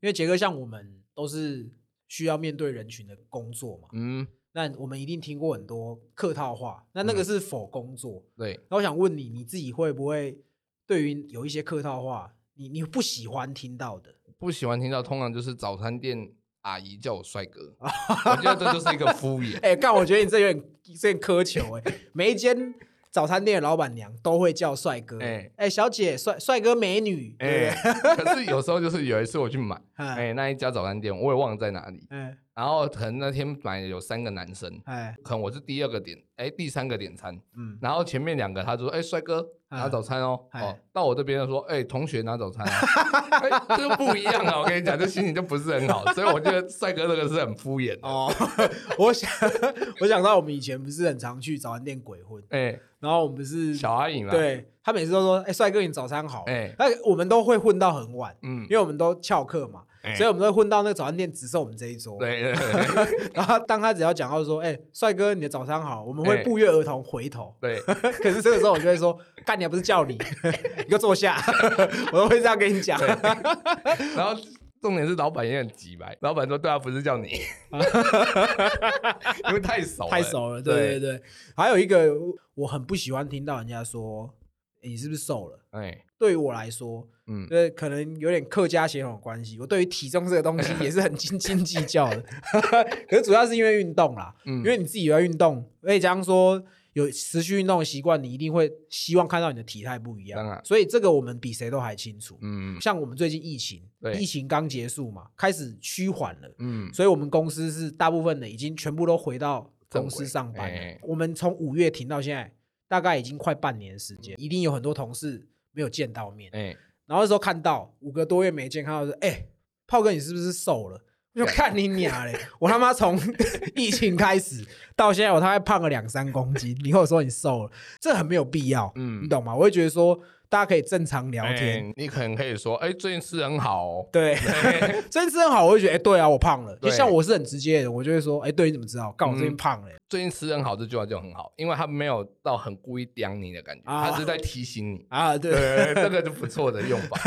因为杰哥像我们都是需要面对人群的工作嘛，嗯，那我们一定听过很多客套话，那那个嗯是否工作？对，那我想问你，你自己会不会对于有一些客套话，你你不喜欢听到的？不喜欢听到，通常就是早餐店阿姨叫我帅哥，我觉得这就是一个敷衍。哎、干，我觉得你这有点这点苛求哎、每一间早餐店的老板娘都会叫帅哥，哎、哎小姐，帅帅哥美女，对哎？可是有时候就是有一次我去买，哎 哎、那一家早餐店我也忘了在哪里，哎然后可能那天买的有三个男生，哎，可能我是第二个点，哎、第三个点餐，嗯，然后前面两个他就说，哎、帅哥拿哎早餐哦，哎哦，到我这边就说，哎、同学拿早餐啊，哎、这就不一样啊，我跟你讲，这心情就不是很好，所以我觉得帅哥这个是很敷衍的，哦，我想我想到我们以前不是很常去早餐店鬼混，哎、然后我们不是小阿姨嘛，，对他每次都说，哎、帅哥你早餐好，哎那我们都会混到很晚，嗯因，为我们都翘课嘛，哎。所以我们都会混到那个早餐店只剩我们这一桌，对对对。然后当他只要讲到说，哎、帅哥你的早餐好，我们会哎不约而同回头。对，可是这个时候我就会说，干你还不是叫你，你给我坐下，我都会这样跟你讲。然后重点是老板也很急白，老板说对啊，不是叫你，因为太熟了。太熟了，对对。对。还有一个我很不喜欢听到人家说，欸你是不是瘦了？哎，对于我来说，嗯，对，可能有点客家血统的关系，我对于体重这个东西 也是很斤斤计较的。可是主要是因为运动啦，嗯因为你自己有在运动，所以加上说有持续运动的习惯，你一定会希望看到你的体态不一样。当然所以这个我们比谁都还清楚。嗯像我们最近疫情，疫情刚结束嘛，开始趋缓了，嗯，所以我们公司是大部分的已经全部都回到公司上班了。哎我们从五月停到现在，大概已经快半年的时间，一定有很多同事没有见到面。哎，然后那时候看到五个多月没见，看到说，哎、炮哥你是不是瘦了？我就看你娘嘞！我他妈从 疫情开始到现在，我大概胖了两三公斤。你跟我说你瘦了，这很没有必要，嗯你懂吗？我会觉得说，大家可以正常聊天，哎你可能可以说，哎，最近吃很好哦，对，最近吃很好，我会觉得，哎、对啊，我胖了。就像我是很直接的人，我就会说，哎、对，你怎么知道？干我最近嗯胖了、最近吃很好这句话就很好，因为他没有到很故意刁你的感觉，啊他是在提醒你。啊，对。对，这个就不错的用法。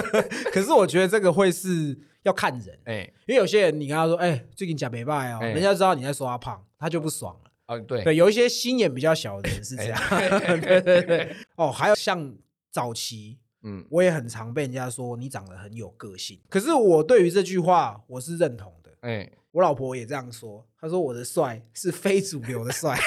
可是我觉得这个会是要看人，哎，因为有些人你跟他说，哎、最近假没拜哦，哎人家知道你在说他胖，他就不爽了。啊，对，对，有一些心眼比较小的人是这样。哎对对对。哦，还有像早期，嗯，我也很常被人家说你长得很有个性。可是我对于这句话我是认同的。哎，我老婆也这样说，她说我的帅是非主流的帅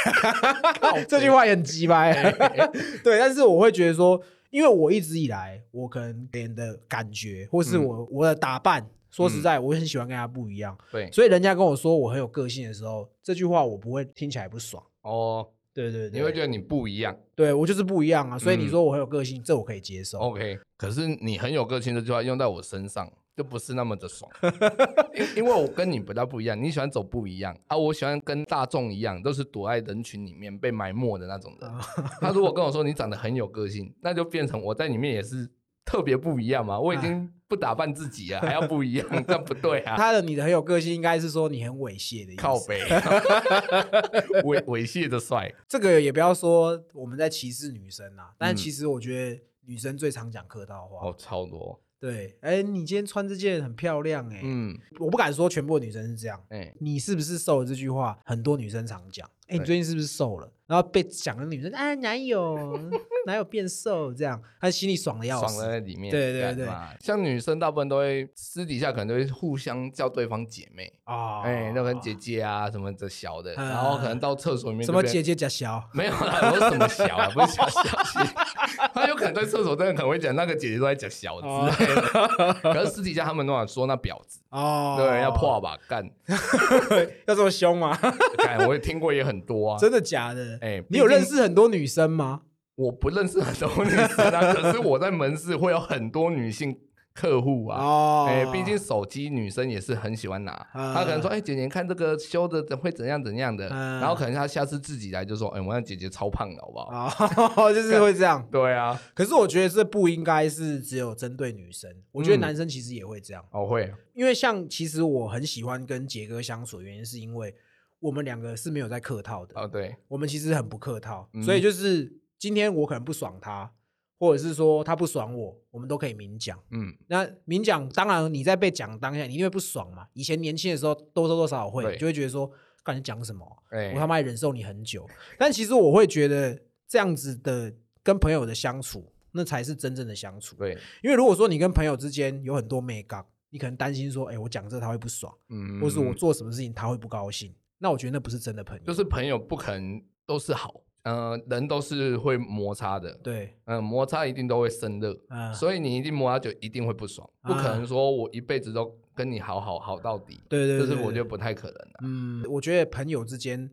这句话也很鸡掰。哎 对，但是我会觉得说，因为我一直以来，我可能给人的感觉，或是嗯我、我的打扮，说实在，我很喜欢跟他不一样。对，所以人家跟我说我很有个性的时候，这句话我不会听起来不爽。哦，对对对，你会觉得你不一样对我就是不一样啊，所以你嗯说我很有个性，这我可以接受。，OK。可是你很有个性这句话用在我身上，就不是那么的爽，因因为我跟你比较不一样，你喜欢走不一样啊，我喜欢跟大众一样，都是躲在人群里面被埋没的那种人。他如果跟我说你长得很有个性，那就变成我在里面也是特别不一样嘛，我已经不打扮自己啊，还要不一样，这不对啊。他的你的很有个性，应该是说你很猥亵的意思。靠背，猥猥亵的帅，这个也不要说我们在歧视女生啊，但嗯其实我觉得女生最常讲客套话。哦，超多，对，哎，你今天穿这件很漂亮哎、嗯，我不敢说全部的女生是这样。哎、你是不是瘦了？这句话很多女生常讲。哎，你最近是不是瘦了？然后被讲的女生，哎，哪有 哪有变瘦？这样，她心里爽的要死爽死。在里面。对对对像女生大部分都会私底下可能都会互相叫对方姐妹，啊哎、那跟姐姐啊什么的小的，嗯然后可能到厕所里面什么姐姐假小？没有啦，我说什么小啊，不是小小姐，他有可能在厕所真的可能会讲那个姐姐都在讲小之类的，可是私底下他们都想说那婊子，哦，对，要破吧干，要这么凶吗？干，我也听过也很多啊，真的假的？哎你有认识很多女生吗？我不认识很多女生啊，可是我在门市会有很多女性客户啊。哦，哎、毕竟手机女生也是很喜欢拿，啊她可能说，哎、姐姐看这个修的怎会怎样怎样的，嗯。然后可能她下次自己来就说，哎、我让姐姐超胖的好不好？哦，就是会这样。对啊，可是我觉得这不应该是只有针对女生，我觉得嗯。男生其实也会这样。哦会，因为像其实我很喜欢跟杰哥相处，的原因是因为我们两个是没有在客套的，哦对，我们其实很不客套，嗯。所以就是今天我可能不爽他，或或者是说他不爽我，我们都可以明讲。嗯，那明讲，当然你在被讲当下，你一定会不爽嘛。以前年轻的时候，多多多少少会，就会觉得说，看你讲什么我他妈也忍受你很久。但其实我会觉得这样子的跟朋友的相处，那才是真正的相处。对，因为如果说你跟朋友之间有很多美感，你可能担心说，哎、我讲这他会不爽，嗯，或是我做什么事情他会不高兴，那我觉得那不是真的朋友。就是朋友不可能都是好，呃，人都是会摩擦的，对，嗯、摩擦一定都会生热，啊、所以你一定摩擦就一定会不爽，不可啊能说我一辈子都跟你好好好到底，对对对这是我觉得不太可能的、嗯，我觉得朋友之间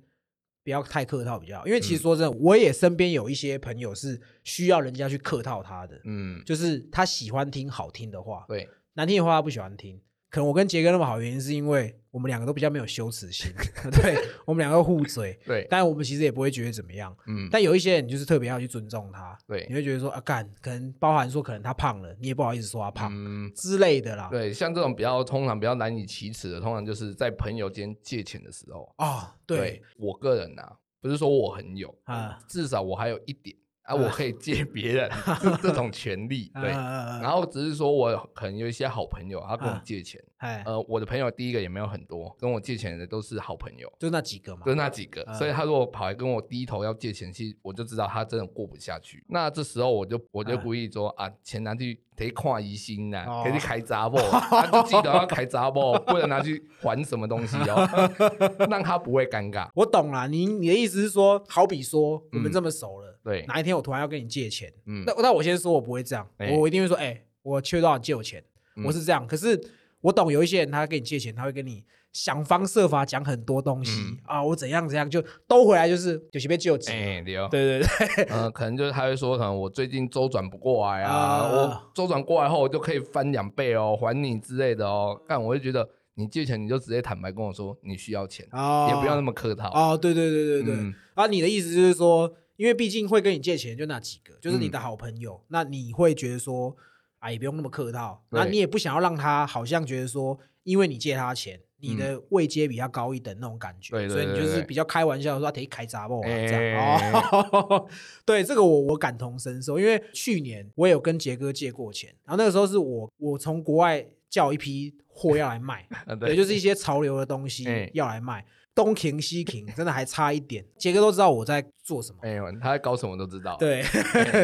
不要太客套比较好，因为其实嗯说真的，我也身边有一些朋友是需要人家去客套他的，嗯，就是他喜欢听好听的话，对，难听的话他不喜欢听。可能我跟杰哥那么好，原因是因为我们两个都比较没有羞耻心，对我们两个互嘴，对，但我们其实也不会觉得怎么样。嗯，但有一些人就是特别要去尊重他，对你会觉得说啊，干，可能包含说可能他胖了，你也不好意思说他胖、嗯，之类的啦。对，像这种比较通常比较难以启齿的，通常就是在朋友间借钱的时候。啊，对我个人呐、不是说我很有啊，至少我还有一点啊，我可以借 别人这这种权利。对，啊然后只是说我可能有一些好朋友，他跟我啊借钱。哎，呃，我的朋友第一个也没有很多，跟我借钱的都是好朋友，就那几个嘛就。那几个，啊所以他如果跑来跟我低头要借钱，其实我就知道他真的过不下去。那这时候我就我就啊故意说啊，钱拿去得看疑心呐，哦可以去开杂货，他就记得要开杂货，不能拿去还什么东西哦，让他不会尴尬。我懂了，你你的意思是说，好比说我们嗯这么熟了，对，哪一天我突然要跟你借钱，嗯那那我先说，我不会这样，哎我我一定会说，哎、我缺多少借我钱，嗯我是这样。可是我懂有一些人他跟你借钱，他会跟你想方设法讲很多东西、嗯啊，我怎样怎样，就都回来就是有些被救急。哎，对哦。对对对，呃，可能就是他会说，可能我最近周转不过来啊，啊我周转过来后我就可以翻两倍哦，还你之类的哦。但我就觉得你借钱你就直接坦白跟我说你需要钱，哦也不要那么客套。哦，对对对对对。嗯啊，你的意思就是说，因为毕竟会跟你借钱就那几个，就是你嗯。的好朋友，那你会觉得说，啊，也不用那么客套，那你也不想要让他好像觉得说，因为你借他钱，你的位阶比他高一等那种感觉，所以你就是比较开玩笑地说，他可以开闸不啊这哎。样。哦，对，这个我我感同身受，因为去年我也有跟杰哥借过钱，然后那个时候是我我从国外叫一批货要来卖，啊对，就是一些潮流的东西哎。要来卖，东停西停，真的还差一点。杰哥都知道我在做什么，哎呦，他在搞什么都知道。对。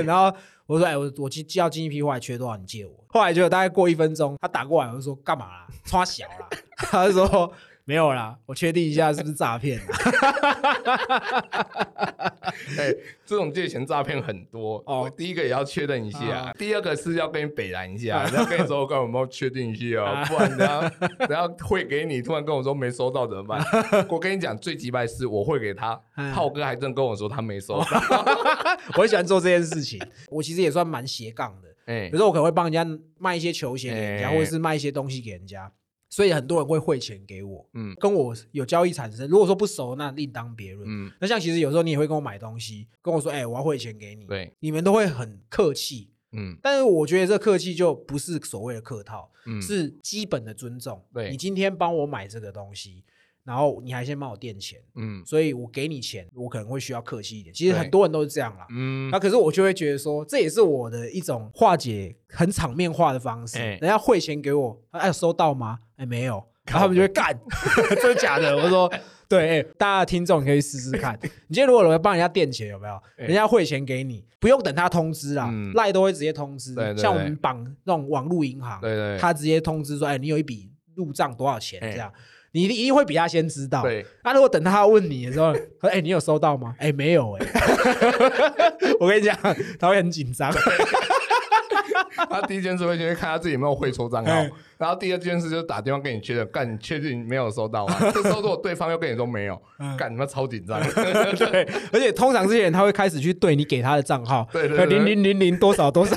然后我说：“哎，我我寄寄到进一批货，还缺多少？你借我。”后来就大概过一分钟，他打过来，我就说：“干嘛啦？穿小啦？” 他就说：“没有啦，我确定一下是不是诈骗啊。哎，这种借钱诈骗很多哦哦。第一个也要确认一下啊，第二个是要跟你北拦一下，要跟你说，我看有没有确定一下不然等下等下汇给你，突然跟我说没收到怎么办？我跟你讲，最急败是我汇给他嗯，浩哥还真跟我说他没收到。我很喜欢做这件事情，我其实也算蛮斜杠的。哎比如，说我可能会帮人家卖一些球鞋给人家，哎或者是卖一些东西给人家，所以很多人会汇钱给我，嗯跟我有交易产生。如果说不熟，那另当别论。嗯，那像其实有时候你也会跟我买东西，跟我说：“哎、我要汇钱给你。”对，你们都会很客气，嗯但是我觉得这客气就不是所谓的客套，嗯，是基本的尊重。对你今天帮我买这个东西，然后你还先帮我垫钱，嗯所以我给你钱，我可能会需要客气一点。其实很多人都是这样啦。嗯那可是我就会觉得说，这也是我的一种化解很场面化的方式。哎人家汇钱给我，哎，有收到吗？哎，没有。然后他们就会干，真的假的？我说对，哎，大家的听众可以试试看。你今天如果有人帮人家垫钱，有没有？哎人家汇钱给你，不用等他通知啦嗯，赖都会直接通知像我对们绑那种网络银行，对对，他直接通知说，哎，你有一笔入账多少钱？哎这样，你一定会比他先知道。对那如果等他问你的时候，说：“哎、你有收到吗？”哎、没有哎、我跟你讲，他会很紧张。他第一件事会先看他自己有没有汇错账号哎，然后第二件事就是打电话跟你确认，干你确定没有收到吗？这时候如果对方又跟你说没有，嗯干你妈超紧张。对，而且通常这些人他会开始去对你给他的账号，对对对零零零零多少多少，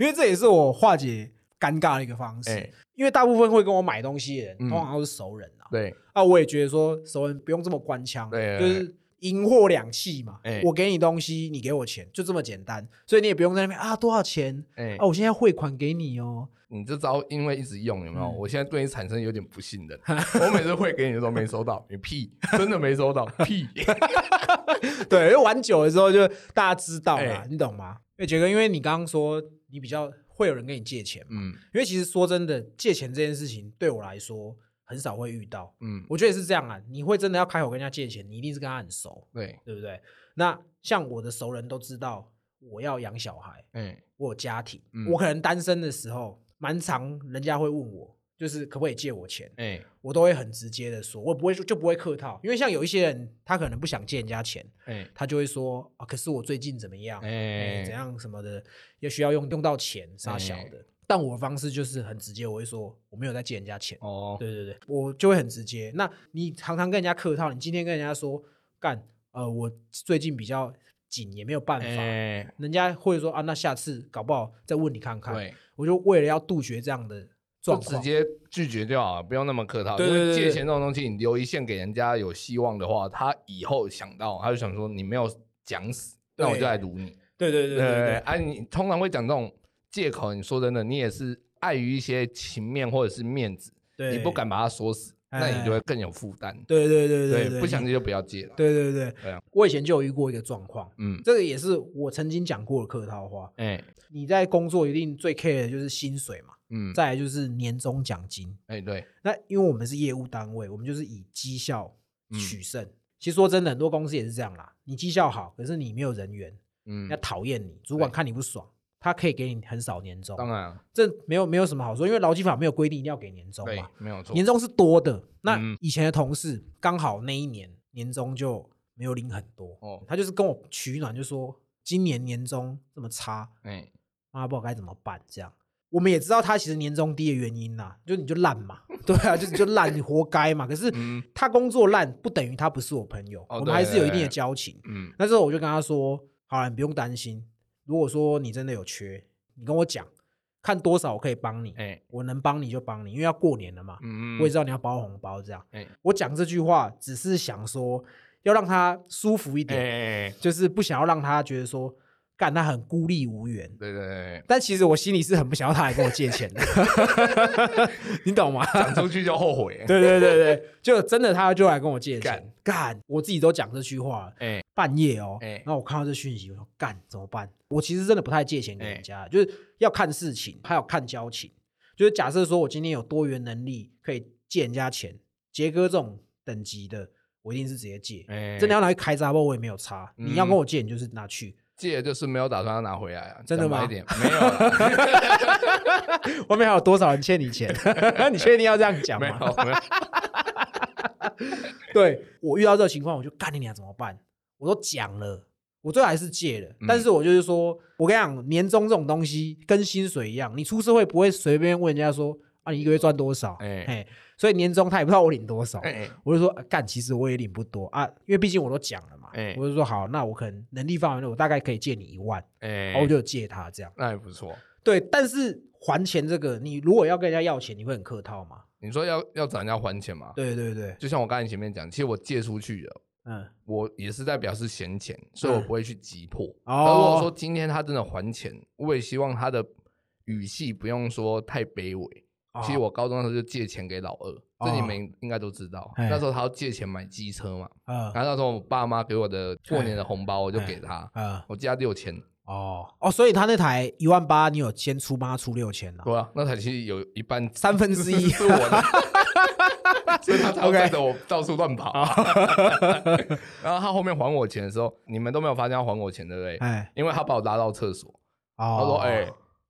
因为这也是我化解尴尬的一个方式。哎，因为大部分会跟我买东西的人，嗯通常都是熟人啊。对，啊，我也觉得说熟人不用这么官腔，对就是银货两讫嘛，哎我给你东西，你给我钱，就这么简单，所以你也不用在那边啊多少钱哎、啊，我现在汇款给你哦，你这招因为一直用有没有？嗯我现在对你产生有点不信任。我每次汇给你的时候没收到，你屁，真的没收到，屁。对，因为玩久了之后就大家知道啦，哎你懂吗？因为杰哥，因为你刚刚说你比较会有人跟你借钱嘛，嗯。因为其实说真的，借钱这件事情对我来说很少会遇到，嗯，我觉得也是这样啊，你会真的要开口跟人家借钱，你一定是跟他很熟，对，对不对？那像我的熟人都知道我要养小孩，嗯、我有家庭，嗯。我可能单身的时候，蛮常人家会问我，就是可不可以借我钱，哎、我都会很直接的说，我不会就不会客套，因为像有一些人他可能不想借人家钱，哎、他就会说啊，可是我最近怎么样，怎样什么的，也需要用用到钱，啥小的。但我的方式就是很直接，我会说我没有在借人家钱。哦，对对对，我就会很直接。那你常常跟人家客套，你今天跟人家说干，呃，我最近比较紧，也没有办法。哎、人家会说啊，那下次搞不好再问你看看。对，我就为了要杜绝这样的就直接拒绝就好了，不用那么客套。对对对对因为借钱这种东西，你留一线给人家有希望的话，他以后想到他就想说你没有讲死，那我就来撸你。对对对对对对，哎、你通常会讲这种借口，你说真的，你也是碍于一些情面或者是面子，对你不敢把它说死，那你就会更有负担。对对对对不想借就不要借了。对对对我以前就有遇过一个状况，嗯，这个也是我曾经讲过的客套话。哎、你在工作一定最 care 的就是薪水嘛，嗯，再来就是年终奖金。哎、对，那因为我们是业务单位，我们就是以绩效嗯取胜。其实说真的，很多公司也是这样啦。你绩效好，可是你没有人员，嗯要，讨厌你，主管看你不爽，他可以给你很少年终。当然啊，这没有没有什么好说，因为劳基法没有规定一定要给年终对嘛，，没有错。年终是多的。那嗯以前的同事刚好那一年年终就没有领很多，哦，他就是跟我取暖，就说今年年终这么差，哎、妈不知道该怎么办。这样，我们也知道他其实年终低的原因啦，就你就烂嘛，对啊，就就烂，你活该嘛。可是嗯他工作烂不等于他不是我朋友，哦我们还是有一定的交情。嗯，那时候我就跟他说：“好了，你不用担心，如果说你真的有缺，你跟我讲，看多少我可以帮你，哎、我能帮你就帮你，因为要过年了嘛。嗯，我也知道你要包红包，这样。哎我讲这句话只是想说，要让他舒服一哎、点，哎就是不想要让他觉得说，干他很孤立无援。对对对，但其实我心里是很不想要他来跟我借钱的，你懂吗？讲出去就后悔。对对对对，就真的他就来跟我借钱干，我自己都讲这句话了，哎、半夜哦，哎然后我看到这讯息，我说干怎么办？我其实真的不太借钱给人哎家，就是要看事情，还有看交情。就是假设说我今天有多元能力可以借人家钱，杰哥这种等级的，我一定是直接借。哎、真的要拿去开闸包，我也没有差。你要跟嗯我借，你就是拿去。借就是没有打算要拿回来啊，真的吗一点没有啦，外面还有多少人欠你钱？你确定要这样讲吗？没有，对我遇到这个情况，我就干你娘怎么办？我都讲了，我最后还是借了。嗯但是我就是说，我跟你讲，年终这种东西跟薪水一样，你出社会不会随便问人家说啊，你一个月赚多少？哎哎，所以年终他也不知道我领多少。哎我就说啊干，其实我也领不多啊，因为毕竟我都讲了嘛。哎我就说好，那我可能能力范围内，我大概可以借你一万，哎，然后我就借他这样。那也不错。对，但是还钱这个，你如果要跟人家要钱，你会很客套吗？你说要要找人家还钱吗？对对对，就像我刚才前面讲，其实我借出去的，嗯，我也是在表示闲钱，所以我不会去急迫。如果说今天他真的还钱，我也希望他的语气不用说太卑微。其实哦。我高中的时候就借钱给老二，这你们应该都知道。哎那时候他要借钱买机车嘛，嗯。然后那时候我爸妈给我的过年的红包，我就给他，嗯。我借他六千。哦哦，所以他那台一万八，你有先出八出六千了，对啊，那台其实有一半 三分之一是我的，所以他才会带着我到处乱跑。然后他后面还我钱的时候，你们都没有发现他还我钱，对不对？哎，因为他把我拉到厕所，哦，他说：“哎、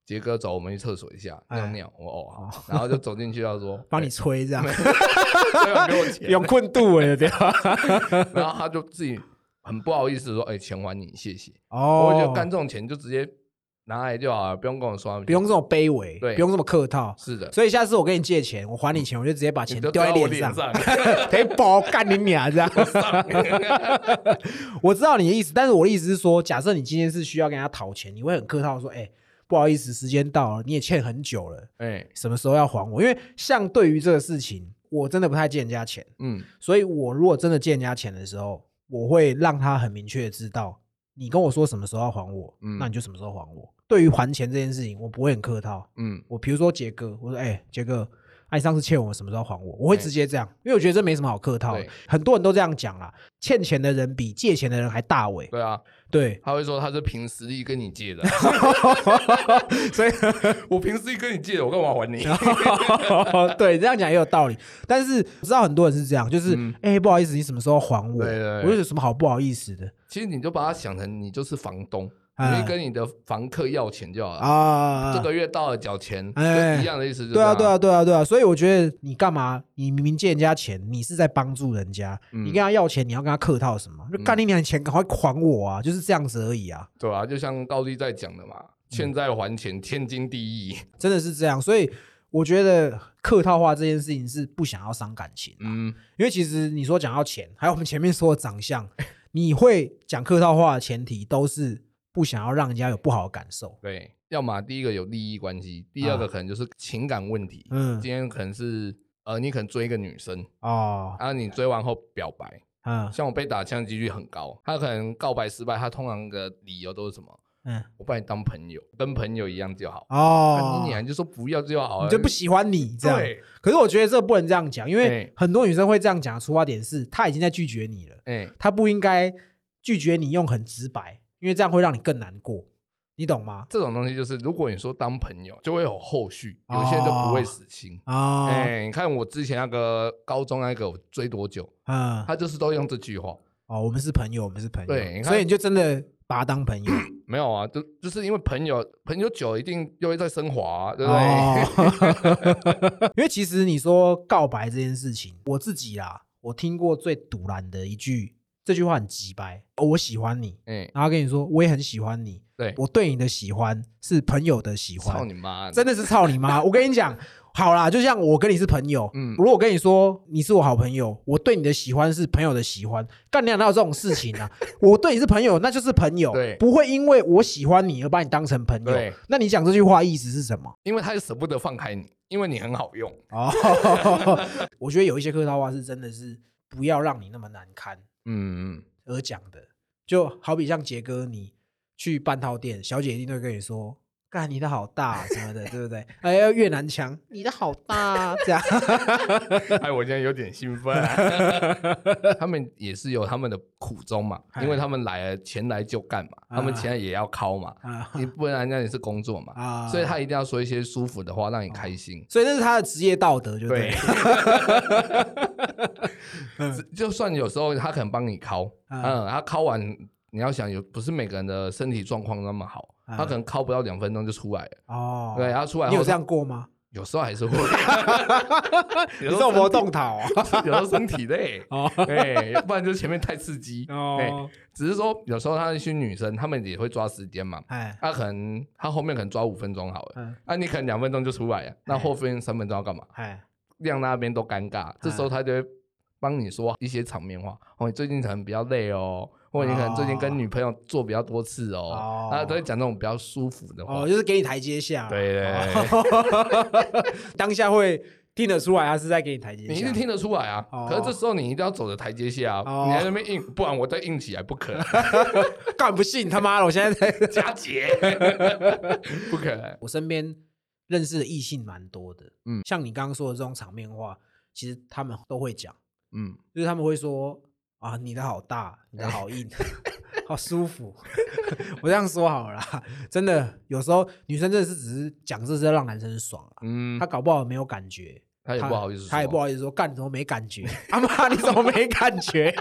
杰哥，走，我们去厕所一下哎尿尿。”我哦好，然后就走进去，他说：“帮你吹这样，所以给我钱。有困度哎，对吧？” 然后他就自己很不好意思地说：“哎、钱还你，谢谢。哦，我觉得干这种钱就直接拿来就好了，不用跟我说。不用这么卑微，对不用这么客套。是的，所以下次我跟你借钱，我还你钱，我就直接把钱丢在脸上，上。可以包干你娘这样。我知道你的意思，但是我的意思是说，假设你今天是需要跟人家讨钱，你会很客套地说，哎、不好意思，时间到了，你也欠很久了，哎，什么时候要还我？因为像对于这个事情，我真的不太借人家钱，嗯，所以我如果真的借人家钱的时候，我会让他很明确的知道，你跟我说什么时候要还我，嗯那你就什么时候还我。对于还钱这件事情，我不会很客套。嗯，我比如说杰哥，我说哎，杰哥，啊你上次欠我什么时候还我？我会哎直接这样，因为我觉得这没什么好客套的对。很多人都这样讲啦，欠钱的人比借钱的人还大尾。对啊，对，他会说他是凭实力跟你借的，所以我凭实力跟你借的，我干嘛还你？对这样讲也有道理。但是我知道很多人是这样，就是嗯哎、不好意思，你什么时候还我？对对对我就有什么好不好意思的其实你就把它想成你就是房东，你跟你的房客要钱就好了。啊？这个月到了缴钱，哎一样的意思。对啊，对啊，，对啊，对啊，所以我觉得你干嘛？你明明借人家钱，你是在帮助人家，嗯你跟他要钱，你要跟他客套什么？就干你娘的钱，赶快还我啊！就是这样子而已啊，对啊，就像高丽在讲的嘛，欠债还钱，天经地义。真的是这样。所以我觉得客套话这件事情是不想要伤感情，嗯，因为其实你说讲到钱，还有我们前面说的长相，你会讲客套话的前提都是不想要让人家有不好的感受。对，要么第一个有利益关系，第二个可能就是情感问题。嗯今天可能是呃，你可能追一个女生，哦，然后你追完后表白，嗯像我被打枪的几率很高，他可能告白失败，他通常的理由都是什么？嗯我把你当朋友，跟朋友一样就好。哦那，你你就说不要就好了，你就不喜欢你这样。对，可是我觉得这不能这样讲，因为哎很多女生会这样讲，出发点是她已经在拒绝你了，哎，她不应该拒绝你用很直白，因为这样会让你更难过，你懂吗？这种东西就是，如果你说当朋友，就会有后续，有些人就不会死心。啊，哎、你看我之前那个高中那个我追多久，嗯，他就是都用这句话。哦，我们是朋友，我们是朋友，对你看所以你就真的把他当朋友，没有啊，就就是因为朋友朋友久，一定又会再升华、啊，对不对？哦，因为其实你说告白这件事情，我自己啊，我听过最堵然的一句，这句话很直白，哦我喜欢你，哎、然后跟你说我也很喜欢你，对，我对你的喜欢是朋友的喜欢操，你妈！真的是操你妈！我跟你讲，好啦，就像我跟你是朋友，嗯如果我跟你说你是我好朋友，我对你的喜欢是朋友的喜欢，干你哪有这种事情啊？我对你是朋友，那就是朋友，对不会因为我喜欢你而把你当成朋友对。那你讲这句话意思是什么？因为他是舍不得放开你，因为你很好用。哦，我觉得有一些客套话是真的是不要让你那么难堪嗯，而讲的，就好比像杰哥，你去半套店，小姐一定会跟你说。干你的好大什么的，对不对？哎，要越南腔，你的好大，这样。哎，我现在有点兴奋、他们也是有他们的苦衷嘛，因为他们来了前来就干嘛，他们前来也要敲嘛，啊你不然那也是工作嘛，啊所以他一定要说一些舒服的话，让你开心。所以这是他的职业道德，就对 就算有时候他可能帮你敲，嗯嗯，他敲完，你要想有不是每个人的身体状况那么好，嗯他可能靠不到两分钟就出来了。哦，对，他出来后你有这样过吗？有时候还是会，你 有时候这么身体动桃啊？有时候身体累，哦。哎，要不然就是前面太刺激，哎，哦，只是说有时候他那些女生，她们也会抓时间嘛，哎，她可能她后面可能抓五分钟好了，嗯，那你可能两分钟就出来了，那后面三分钟要干嘛？哎，让那边都尴尬，这时候他就会帮你说一些场面话。哦，你最近可能比较累哦，或者你可能最近跟女朋友做比较多次哦哦，他都会讲那种比较舒服的话哦，。就是给你台阶下。对对哦 当下会听得出来他是在给你台阶下。你一定听得出来啊，哦可是这时候你一定要走着台阶下哦啊，你在那边硬，不然我再硬起来不可能，干不信他妈的！我现在在 加节不可能。我身边认识的异性蛮多的，嗯像你刚刚说的这种场面话，其实他们都会讲，嗯，就是他们会说啊，你的好大，你的好硬，好舒服。我这样说好了啦，真的有时候女生真的是只是讲这是要让男生爽啊，嗯他，搞不好没有感觉。他也不好意思说，他也不好意思说，干你怎么没感觉？阿妈你怎么没感觉？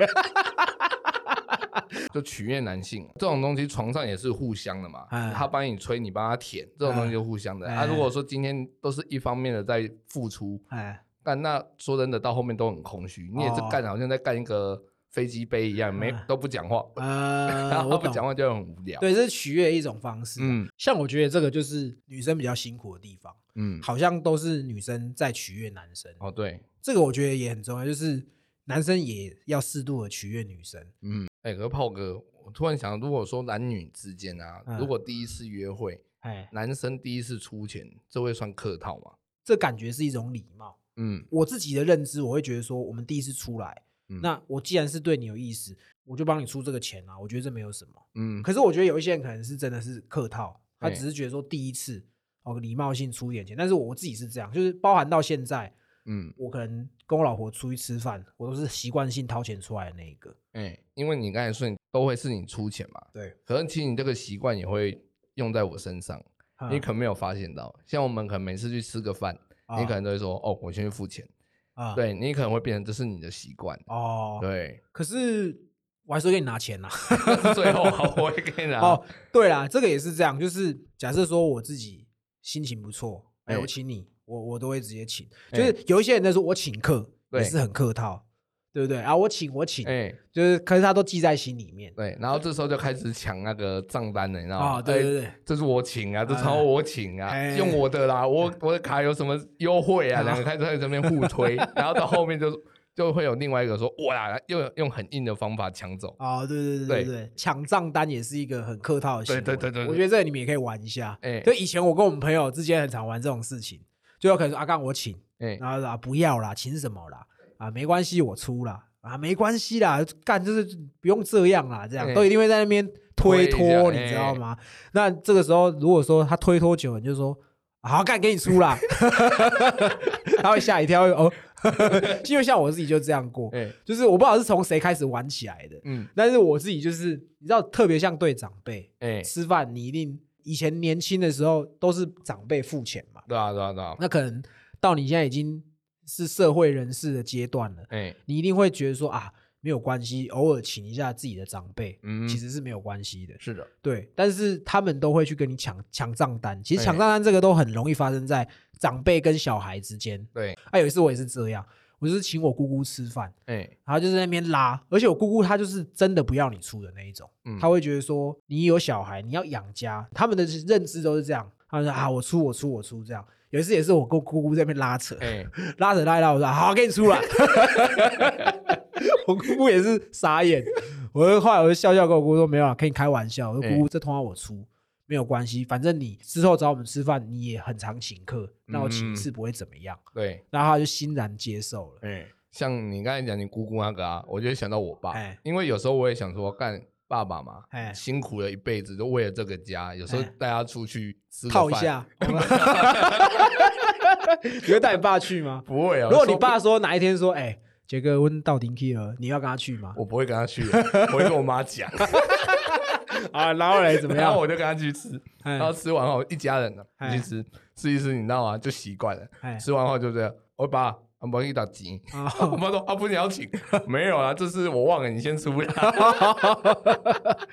就取悦男性这种东西，床上也是互相的嘛。哎他帮你吹，你帮他舔，这种东西就互相的。哎啊，如果说今天都是一方面的在付出，哎，但那说真的，到后面都很空虚。你也是哦干，好像在干一个飞机杯一样，没哎都不讲话，呃 不讲话就很无聊。对，这是取悦一种方式。嗯像我觉得这个就是女生比较辛苦的地方，嗯，好像都是女生在取悦男生。哦对，这个我觉得也很重要，就是男生也要适度的取悦女生。嗯，哎，可是炮哥，我突然想，如果说男女之间啊，嗯如果第一次约会，哎，男生第一次出钱，这会算客套吗？这感觉是一种礼貌。嗯我自己的认知，我会觉得说，我们第一次出来，嗯。那我既然是对你有意思，我就帮你出这个钱啊，我觉得这没有什么。嗯，可是我觉得有一些人可能是真的是客套，他只是觉得说第一次哦礼貌性出一点钱，但是我自己是这样，就是包含到现在，嗯，我可能跟我老婆出去吃饭，我都是习惯性掏钱出来的那一个。哎、因为你刚才说你都会是你出钱嘛，对，可能其实你这个习惯也会用在我身上，你可能没有发现到。像我们可能每次去吃个饭，你可能都会说哦，我先去付钱，啊。对你可能会变成这是你的习惯，哦，对，可是我还是会给你拿钱呐、最后我会给你拿，哦，对啦，这个也是这样，就是假设说我自己心情不错，哎、哎。我请你，我我都会直接请。哎。就是有一些人在说我请客，也是很客套，对不对啊？我请我请，哎、就是可是他都记在心里面。对，然后这时候就开始抢那个账单了，你知道吗？啊，对对哎对，这是我请啊，这超哎我请啊，哎用我的啦，我我的卡有什么优惠啊？啊两个 开始在这边互推，然后到后面就就会有另外一个说，哇，又用很硬的方法抢走。哦，对对对对对对，抢账单也是一个很客套的行为。对对对对对我觉得这个你们也可以玩一下。哎就以前我跟我们朋友之间很常玩这种事情，就有可能说阿刚我请，哎，然后说啊不要啦，请什么啦？啊没关系，我出啦。啊没关系啦，干就是不用这样啦，这样哎都一定会在那边推脱，你知道吗？那这个时候如果说他推脱久了，你就说好干给你出啦，他会吓一跳哦，因为像我自己就这样过，哎，就是我不知道是从谁开始玩起来的，嗯，但是我自己就是你知道，特别像对长辈哎，吃饭，你一定以前年轻的时候都是长辈付钱嘛，对啊，对啊，对啊，那可能到你现在已经是社会人士的阶段了，哎，你一定会觉得说啊，没有关系，偶尔请一下自己的长辈，嗯，其实是没有关系的。是的，对，但是他们都会去跟你抢抢账单，其实哎抢账单这个都很容易发生在长辈跟小孩之间。对，啊，有一次我也是这样，我就是请我姑姑吃饭，哎，然后就在那边拉，而且我姑姑她就是真的不要你出的那一种，嗯她会觉得说你有小孩，你要养家，他们的认知都是这样，他们说啊我出我出我出这样。有一次也是我跟姑姑在那边拉扯，哎，拉扯拉一拉，我说好给你出来，我姑姑也是傻眼，我就后来我就笑笑跟我姑姑说没有啊，跟你开玩笑，我说哎姑姑这通话我出。没有关系，反正你之后找我们吃饭，你也很常请客，那我请一次不会怎么样。对，然后他就欣然接受了。哎，像你刚才讲你姑姑那个啊，我就会想到我爸哎，因为有时候我也想说，干爸爸嘛哎，辛苦了一辈子，就为了这个家，有时候哎带他出去吃套一下。你会带你爸去吗？不会啊。如果你爸说哪一天说，哎、杰哥温到顶 key 了，你要跟他去吗？我不会跟他去，我会跟我妈讲，啊，然后嘞怎么样？然后我就跟他去吃，哎然后吃完后一家人呢哎一起吃，吃一吃，你知道吗？就习惯了。哎吃完后就这样，我爸我帮你打钱，啊 我妈说啊不是你要请，没有啊，这是我忘了你先出啦。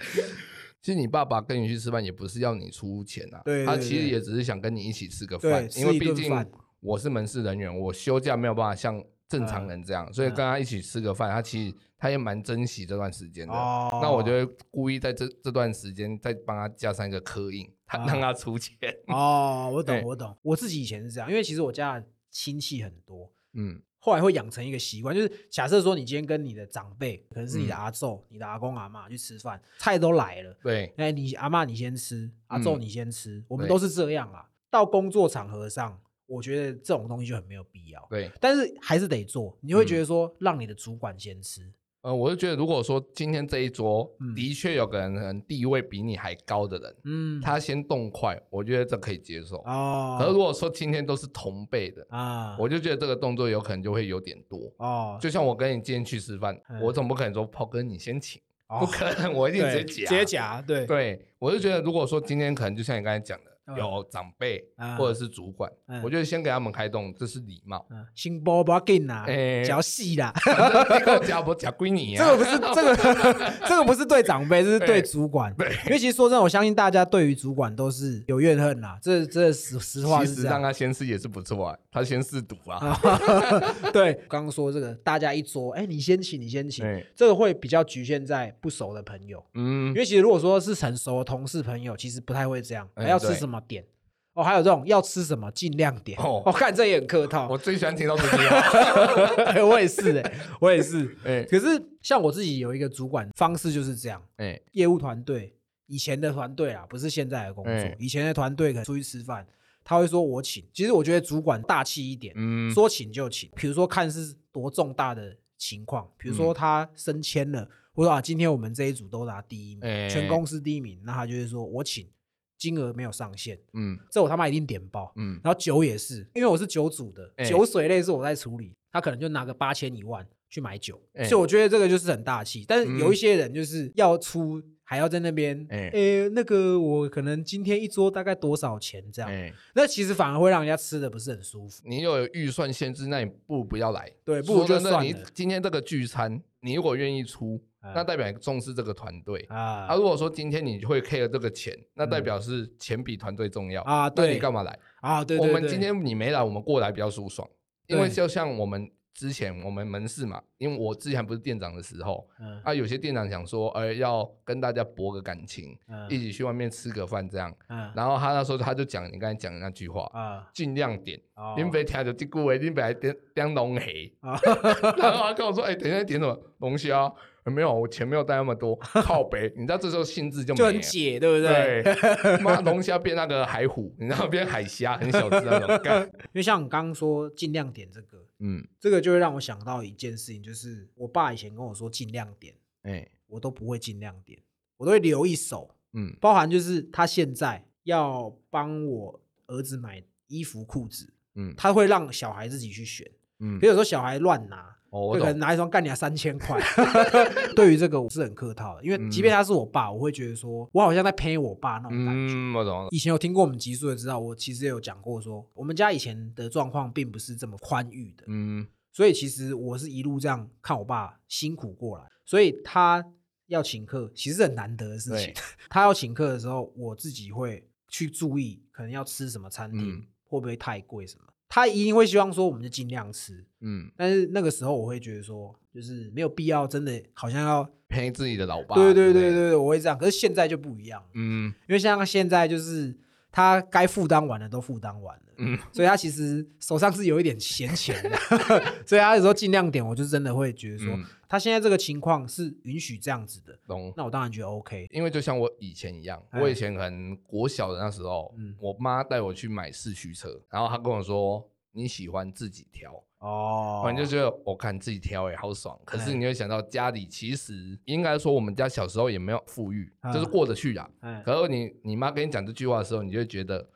其实你爸爸跟你去吃饭也不是要你出钱啊，对对他其实也只是想跟你一起吃个对饭，因为毕竟我是门市人员，我休假没有办法像正常人这样，所以跟他一起吃个饭，他其实他也蛮珍惜这段时间的。哦那我就会故意在这这段时间再帮他加上一个刻印，他啊让他出钱。哦，我懂 哎我懂。我自己以前是这样，因为其实我家的亲戚很多，嗯，后来会养成一个习惯，就是假设说你今天跟你的长辈，可能是你的嗯阿昼、你的阿公阿妈去吃饭，菜都来了，对，哎，你阿妈你先吃，阿昼嗯你先吃，我们都是这样啊。到工作场合上，我觉得这种东西就很没有必要。对，但是还是得做。你会嗯觉得说，让你的主管先吃，呃，我就觉得如果说今天这一桌嗯的确有个人可能地位比你还高的人，嗯，他先动筷，我觉得这可以接受。哦，可是如果说今天都是同辈的，啊，我就觉得这个动作有可能就会有点多。哦，就像我跟你今天去吃饭，嗯我总不可能说炮哥你先请，哦不可能，我一定直接夹。直接夹，对，对，我就觉得如果说今天可能就像你刚才讲的，嗯有长辈啊或者是主管，嗯我觉得先给他们开动，这是礼貌。嗯，心波不要紧啦，哎脚细啦？这个不是这个 这个不是对长辈，这是对主管。因为其实说真的，我相信大家对于主管都是有怨恨啦，这这实实话其实让是这样。他先试也是不错啊，他先试毒啊。对，刚刚说这个，大家一桌，哎，你先请，你先请对，这个会比较局限在不熟的朋友。嗯因，为其实如果说是成熟的同事朋友，其实不太会这样。哎还要吃什么点？哦，还有这种要吃什么尽量点。哦哦，看这也很客套。我最喜欢听到这句话。我也是哎、我也是。哎可是像我自己有一个主管方式就是这样，哎，业务团队以前的团队啊，不是现在的工作，哎以前的团队可能出去吃饭，他会说我请。其实我觉得主管大气一点，嗯，说请就请。比如说看是多重大的情况，比如嗯说他升迁了，或者说啊，今天我们这一组都拿第一名，哎全公司第一名，那他就会说我请，金额没有上限，嗯。这我他妈一定点爆。嗯，然后酒也是，因为我是酒组的，哎。酒水类是我在处理，他可能就拿个八千一万去买酒，哎。所以我觉得这个就是很大气。但是有嗯一些人就是要出，还要在那边，哎。诶，那个我可能今天一桌大概多少钱这样，哎，那其实反而会让人家吃的不是很舒服。你有预算限制，那你不如不要来。对不如就说真的你今天这个聚餐，你如果愿意出，哎那代表你重视这个团队。啊啊，如果说今天你会 care 这个钱，那代表是钱比团队重要那啊对你干嘛来？啊，对我们今天你没来，我们过来比较舒爽，因为就像我们之前我们门市嘛，因为我之前不是店长的时候嗯啊，有些店长想说，呃，要跟大家博个感情，嗯一起去外面吃个饭这样，嗯然后他那时候他就讲你刚才讲的那句话，啊尽量点。哦恁别听着这句话，你别来点点龙虾，啊 然后他跟我说：“哎、等一下点什么龙虾、呃没有，我钱没有带那么多，靠北。你知道这时候兴致就就没了。很解，对不对？对，妈龙虾变那个海虎，你知道变海虾，很小只那种。干因为像你刚刚说尽量点这个，嗯，这个就会让我想到一件事情，就是我爸以前跟我说尽量点，哎、我都不会尽量点，我都会留一手，嗯包含就是他现在要帮我儿子买衣服裤子，嗯他会让小孩自己去选，嗯比，如说小孩乱拿。哦，可能。拿一双干你啊三千块，对于这个我是很客套的，因为即便他是我爸，我会觉得说我好像在陪我爸那种感觉。嗯，我懂。以前有听过我们集数的知道，我其实也有讲过说，我们家以前的状况并不是这么宽裕的，嗯所以其实我是一路这样看我爸辛苦过来，所以他要请客其实是很难得的事情。他要请客的时候，我自己会去注意，可能要吃什么餐厅，嗯会不会太贵什么。他一定会希望说我们就尽量吃，嗯，但是那个时候我会觉得说，就是没有必要真的好像要，陪自己的老爸。对对不对对对，我会这样。可是现在就不一样了，嗯因为像现在就是他该负担完的都负担完了，嗯，所以他其实手上是有一点闲钱的，所以他有时候尽量点，我就真的会觉得说，嗯。他现在这个情况是允许这样子的，懂。那我当然觉得 OK。因为就像我以前一样，哎。我以前可能国小的那时候，嗯。我妈带我去买四驱车，然后她跟我说你喜欢自己挑，哦反正就觉得我看自己挑也好爽。可是哎你会想到家里其实应该说我们家小时候也没有富裕，啊就是过得去啊。哎可是你你妈跟你讲这句话的时候，你就会觉得，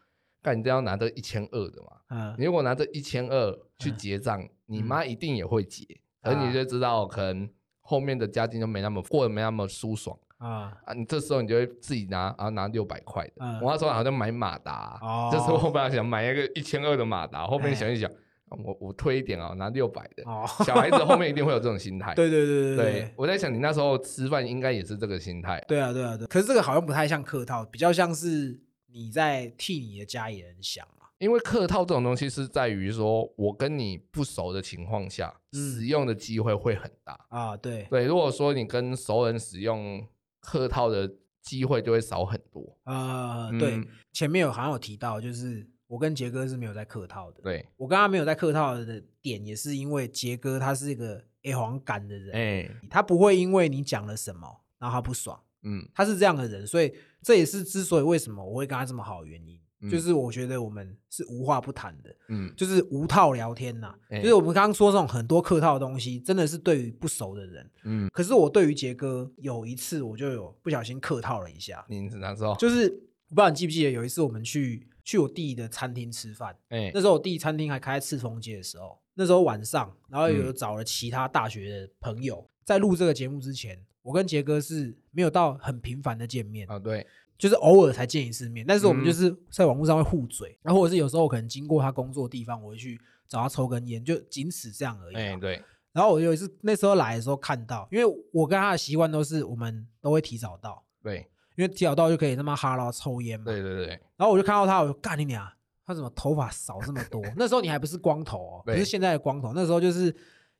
干你这要拿这一千二的嘛，嗯你如果拿这一千二去嗯结账，你嗯妈一定也会结，可是啊你就知道可能后面的家境就没那么过得没那么舒爽。啊啊，你这时候你就会自己拿，啊拿六百块的。嗯我那时候好像买马达，哦这时候我本来想买一个一千二的马达，后面哎想一想，啊我我推一点啊，拿六百的。哦，小孩子后面一定会有这种心态。对对对对对，我在想你那时候吃饭应该也是这个心态。对啊对啊对。可是这个好像不太像客套，比较像是你在替你的家里人想嘛。因为客套这种东西是在于说我跟你不熟的情况下，嗯使用的机会会很大。啊，对，对，如果说你跟熟人使用客套的机会就会少很多。呃，对嗯，前面有好像有提到，就是我跟杰哥是没有在客套的。对，我跟他没有在客套的点，也是因为杰哥他是一个 A 黄感的人，哎，他不会因为你讲了什么，然后他不爽，嗯他是这样的人，所以这也是之所以为什么我会跟他这么好的原因，嗯就是我觉得我们是无话不谈的，嗯，就是无套聊天呐、哎。就是我们刚刚说这种很多客套的东西，真的是对于不熟的人。嗯，可是我对于杰哥有一次我就有不小心客套了一下，你是哪时候？就是我不知道你记不记得有一次我们去去我弟的餐厅吃饭，哎。那时候我弟餐厅还开在赤峰街的时候，那时候晚上，然后有嗯。找了其他大学的朋友，在录这个节目之前，我跟杰哥是没有到很频繁的见面，啊，对，就是偶尔才见一次面，但是我们嗯就是在网络上会互嘴，然后或者是有时候我可能经过他工作的地方，我会去找他抽根烟，就仅此这样而已啊、哎对，然后我有一次那时候来的时候看到，因为我跟他的习惯都是我们都会提早到，对，因为提早到就可以他妈哈喽抽烟嘛。对对对，然后我就看到他，我就干你娘！他怎么头发少这么多？那时候你还不是光头哦，不是现在的光头，那时候就是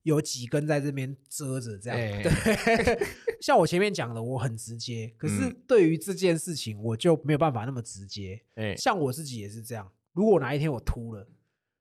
有几根在这边遮着这样。哎对，像我前面讲的，我很直接，可是嗯对于这件事情，我就没有办法那么直接。哎，像我自己也是这样，如果哪一天我秃了，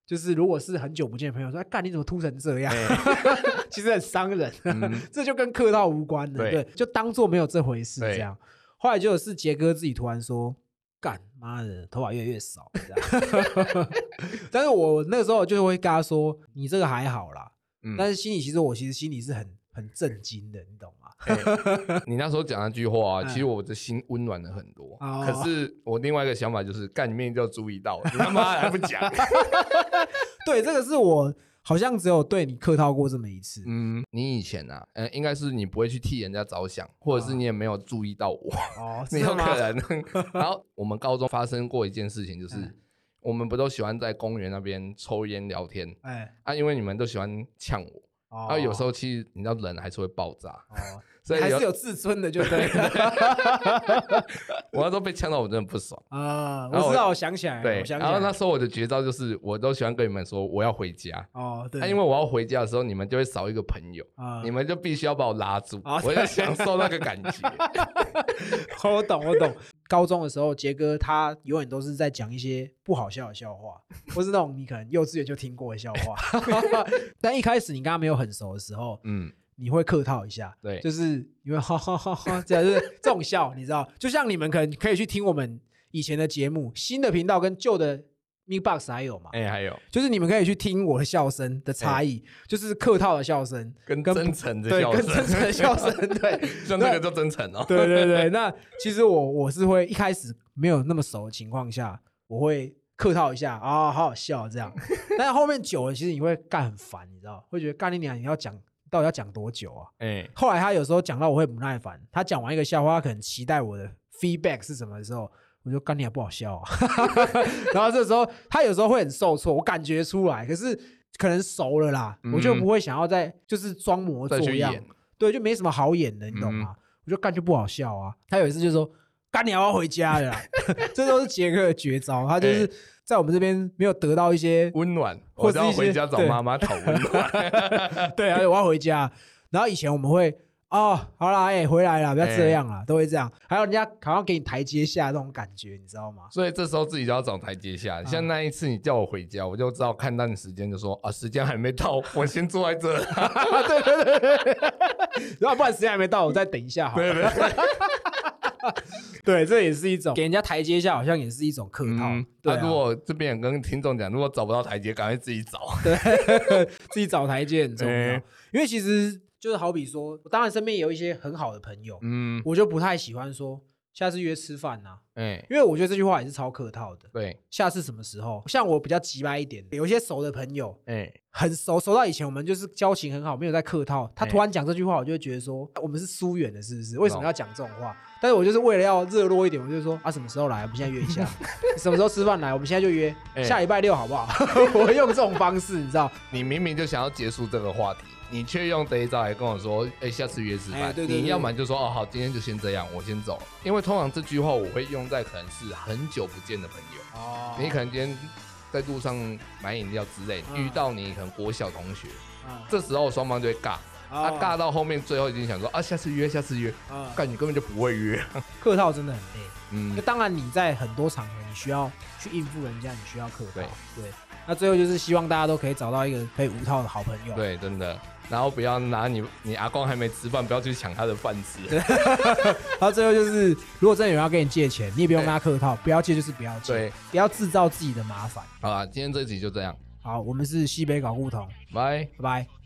就是如果是很久不见的朋友说，哎，干你怎么秃成这样？哎 其实很伤人，嗯这就跟客套无关的，对对，就当做没有这回事对这样。后来就是杰哥自己突然说：“干妈的，头发越来越少。”这样，但是我那时候就会跟他说：“你这个还好啦，嗯但是心里其实我其实心里是很很震惊的，你懂吗？哎你那时候讲那句话啊，嗯其实我的心温暖了很多。哦可是我另外一个想法就是，干你面就要注意到，你他妈还不讲？对，这个是我好像只有对你客套过这么一次。嗯，你以前啊，嗯，应该是你不会去替人家着想，或者是你也没有注意到我，哦，你是吗有可能。然后我们高中发生过一件事情，就是嗯我们不都喜欢在公园那边抽烟聊天哎，啊？因为你们都喜欢呛我，哦。然后有时候其实你知道人还是会爆炸，哦，所以还是有自尊的，就对了。我那时候被呛到，我真的不爽。啊，我我知道，我想起来了，对然后。那时候我的绝招就是，我都喜欢跟你们说我要回家，哦，对，啊，因为我要回家的时候，你们就会少一个朋友，啊你们就必须要把我拉住，啊我就享受那个感觉。我懂，我懂。高中的时候，杰哥他永远都是在讲一些不好笑的笑话，或是那种你可能幼稚园就听过的笑话。但一开始你跟他没有很熟的时候，嗯，你会客套一下，对就是你会 哈哈哈哈，这样就是这种笑，你知道？就像你们可能可以去听我们以前的节目，新的频道跟旧的 m i Box 还有嘛，哎、还有就是你们可以去听我的笑声的差异，就是客套的笑声跟跟真诚的对笑跟真诚的笑声，对。像这个叫真诚哦。对对对，那其实我我是会一开始没有那么熟的情况下，我会客套一下啊，好好笑这样。但是后面久了，其实你会干很烦，你知道，会觉得干你娘，你要讲到底要讲多久啊？哎、后来他有时候讲到我会不耐烦，他讲完一个笑话，他可能期待我的 feedback 是什么的时候，我就干你还不好笑啊。然后这时候他有时候会很受挫，我感觉出来，可是可能熟了啦，我就嗯不会想要再就是装模作样对，就没什么好演的，你懂吗？我就干就不好笑啊。他有一次就说：“干你还要回家了啦。”这都是杰克的绝招，他就是在我们这边没有得到一些温暖，或是一些回家找对妈妈讨温暖。对，而且我要回家。然后以前我们会哦，好啦，哎、回来了，不要这样啦，都会这样。还有人家好像给你台阶下那种感觉，你知道吗？所以这时候自己就要找台阶下。啊像那一次你叫我回家，我就知道看到你时间就说啊，时间还没到，我先坐在这。对对对对对。然后不然时间还没到，我再等一下好了。对对对，对，这也是一种给人家台阶下，好像也是一种客套。嗯，对、如果这边也跟听众讲，如果找不到台阶，赶快自己找。对自己找台阶很重要，哎因为其实就是好比说，我当然身边也有一些很好的朋友，嗯，我就不太喜欢说下次约吃饭呐、哎，因为我觉得这句话也是超客套的。对，下次什么时候？像我比较急掰一点，有一些熟的朋友，哎，很熟，熟到以前我们就是交情很好，没有在客套。他突然讲这句话，我就会觉得说，我们是疏远的，是不是？为什么要讲这种话？但是我就是为了要热络一点，我就说啊，什么时候来？我们现在约一下。什么时候吃饭来？我们现在就约，哎下礼拜六好不好？我会用这种方式，你知道？你明明就想要结束这个话题，你却用这一招来跟我说，哎，下次约吃饭。你要么就说哦好，今天就先这样，我先走。因为通常这句话我会用在可能是很久不见的朋友，哦你可能今天在路上买饮料之类，嗯遇到你可能国小同学，啊这时候双方就会尬，他哦尬到后面最后已经想说啊，下次约，下次约，啊干你根本就不会约。客套真的很累。嗯那，当然，你在很多场合你需要去应付人家，你需要客套。对对，那最后就是希望大家都可以找到一个可以无套的好朋友。对，真的。然后不要拿你你阿公还没吃饭，不要去抢他的饭吃。然后最后就是，如果真的有人要跟你借钱，你也不用跟他客套，不要借就是不要借，对，不要制造自己的麻烦。好啦，今天这集就这样，好，我们是西北搞故同，拜。拜拜。